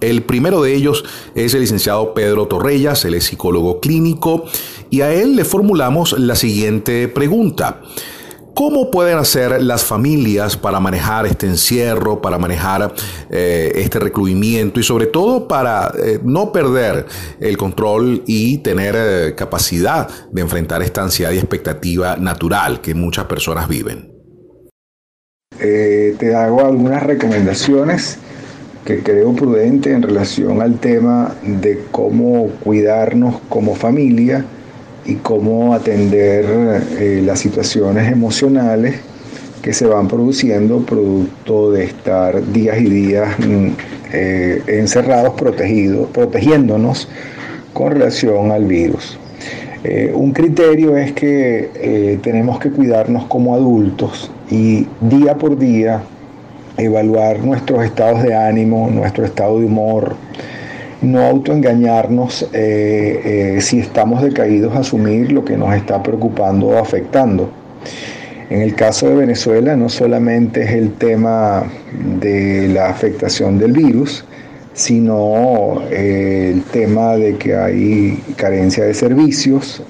El primero de ellos es el licenciado Pedro Torrellas, él es psicólogo clínico, y a él le formulamos la siguiente pregunta. ¿Cómo pueden hacer las familias para manejar este encierro, para manejar eh, este recluimiento y sobre todo para eh, no perder el control y tener eh, capacidad de enfrentar esta ansiedad y expectativa natural que muchas personas viven? te hago algunas recomendaciones que creo prudente en relación al tema de cómo cuidarnos como familia y cómo atender eh, las situaciones emocionales que se van produciendo producto de estar días y días mm, eh, encerrados, protegidos, protegiéndonos con relación al virus. Eh, un criterio es que tenemos que cuidarnos como adultos y día por día evaluar nuestros estados de ánimo, nuestro estado de humor, no autoengañarnos eh, eh, si estamos decaídos, asumir lo que nos está preocupando o afectando. En el caso de Venezuela no solamente es el tema de la afectación del virus, sino eh, el tema de que hay carencia de servicios,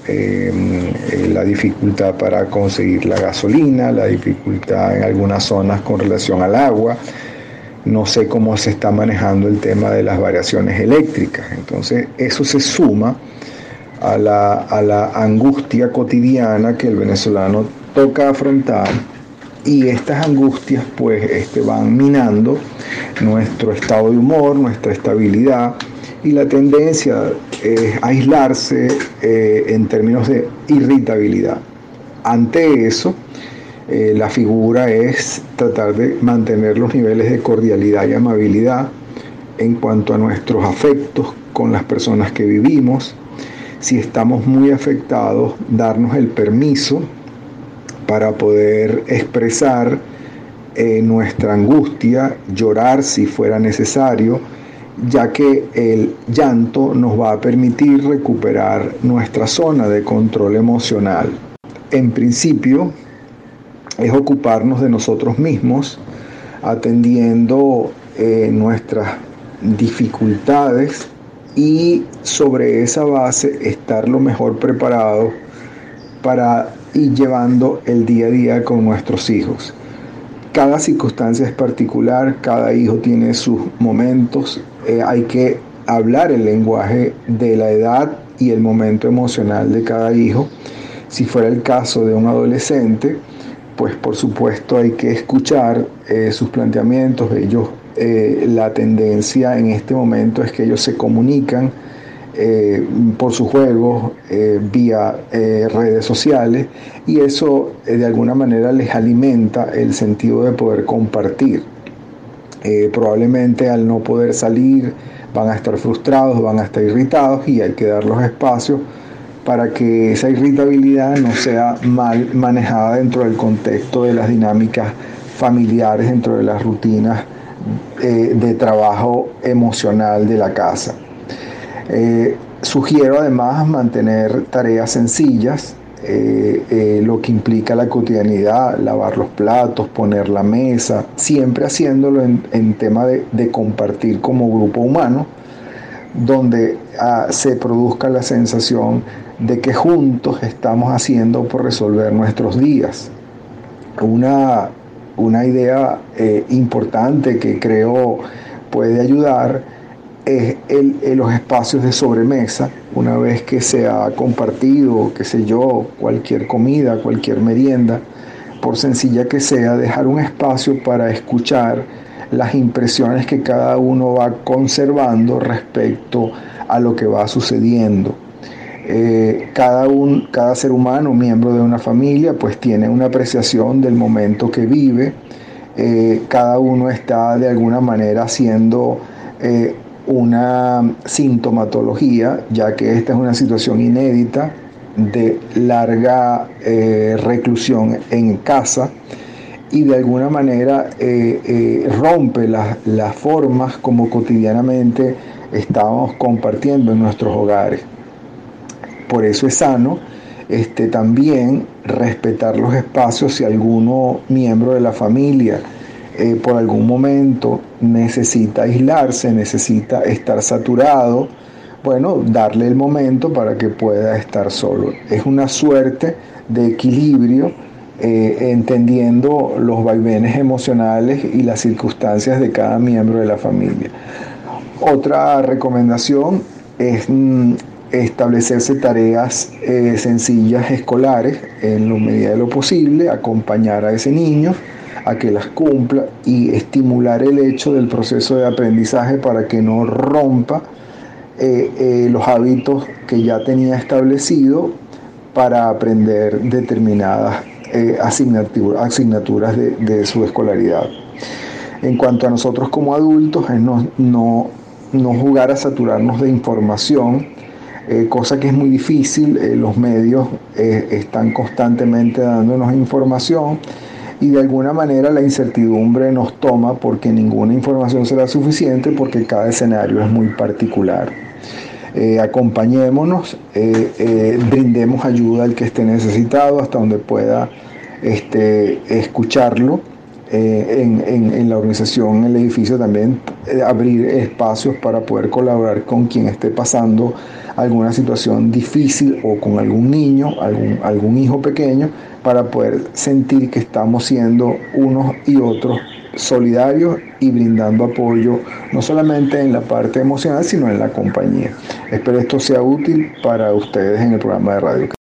la dificultad para conseguir la gasolina, la dificultad en algunas zonas con relación al agua, no sé cómo se está manejando el tema de las variaciones eléctricas. Entonces eso se suma a la, angustia cotidiana que el venezolano toca afrontar y estas angustias pues este, van minando nuestro estado de humor, nuestra estabilidad y la tendencia es aislarse eh, en términos de irritabilidad. Ante eso, eh, la figura es tratar de mantener los niveles de cordialidad y amabilidad en cuanto a nuestros afectos con las personas que vivimos. Si estamos muy afectados, darnos el permiso para poder expresar eh, nuestra angustia, llorar si fuera necesario, ya que el llanto nos va a permitir recuperar nuestra zona de control emocional. En principio, es ocuparnos de nosotros mismos, atendiendo eh, nuestras dificultades y sobre esa base estar lo mejor preparado para ir llevando el día a día con nuestros hijos. Cada circunstancia es particular, cada hijo tiene sus momentos, eh, hay que hablar el lenguaje de la edad y el momento emocional de cada hijo. Si fuera el caso de un adolescente, pues por supuesto hay que escuchar eh, sus planteamientos. Ellos, eh, la tendencia en este momento es que ellos se comunican eh, por sus juegos vía redes sociales y eso de alguna manera les alimenta el sentido de poder compartir. probablemente al no poder salir van a estar frustrados, van a estar irritados y hay que dar los espacios para que esa irritabilidad no sea mal manejada dentro del contexto de las dinámicas familiares, dentro de las rutinas eh, de trabajo emocional de la casa. Eh, sugiero además mantener tareas sencillas, eh, lo que implica la cotidianidad, lavar los platos, poner la mesa, siempre haciéndolo en, tema de compartir como grupo humano donde ah, se produzca la sensación de que juntos estamos haciendo por resolver nuestros días. Una, idea eh, importante que creo puede ayudar es los espacios de sobremesa, una vez que se ha compartido, qué sé yo, cualquier comida, cualquier merienda, por sencilla que sea, dejar un espacio para escuchar las impresiones que cada uno va conservando respecto a lo que va sucediendo. Eh, cada, un, cada ser humano, miembro de una familia, pues tiene una apreciación del momento que vive. Eh, cada uno está de alguna manera haciendo eh, una sintomatología, ya que esta es una situación inédita de larga reclusión en casa y de alguna manera eh, eh, rompe las formas como cotidianamente estamos compartiendo en nuestros hogares. Por eso es sano este, también respetar los espacios si alguno miembro de la familia eh, por algún momento necesita aislarse, necesita estar saturado, bueno, darle el momento para que pueda estar solo. Es una suerte de equilibrio eh, entendiendo los vaivenes emocionales y las circunstancias de cada miembro de la familia. Otra recomendación es mm, establecerse tareas eh, sencillas escolares en la medida de lo posible, acompañar a ese niño a que las cumpla y estimular el hecho del proceso de aprendizaje para que no rompa eh, eh, los hábitos que ya tenía establecido para aprender determinadas asignaturas de, su escolaridad. En cuanto a nosotros como adultos, es no, no, no jugar a saturarnos de información, eh, cosa que es muy difícil, eh, los medios eh, están constantemente dándonos información y de alguna manera la incertidumbre nos toma porque ninguna información será suficiente porque cada escenario es muy particular. acompañémonos, brindemos ayuda al que esté necesitado hasta donde pueda este, escucharlo. en, en, la organización, en el edificio también abrir espacios para poder colaborar con quien esté pasando alguna situación difícil o con algún niño, algún, algún hijo pequeño, para poder sentir que estamos siendo unos y otros solidarios y brindando apoyo no solamente en la parte emocional, sino en la compañía. Espero esto sea útil para ustedes en el programa de radio.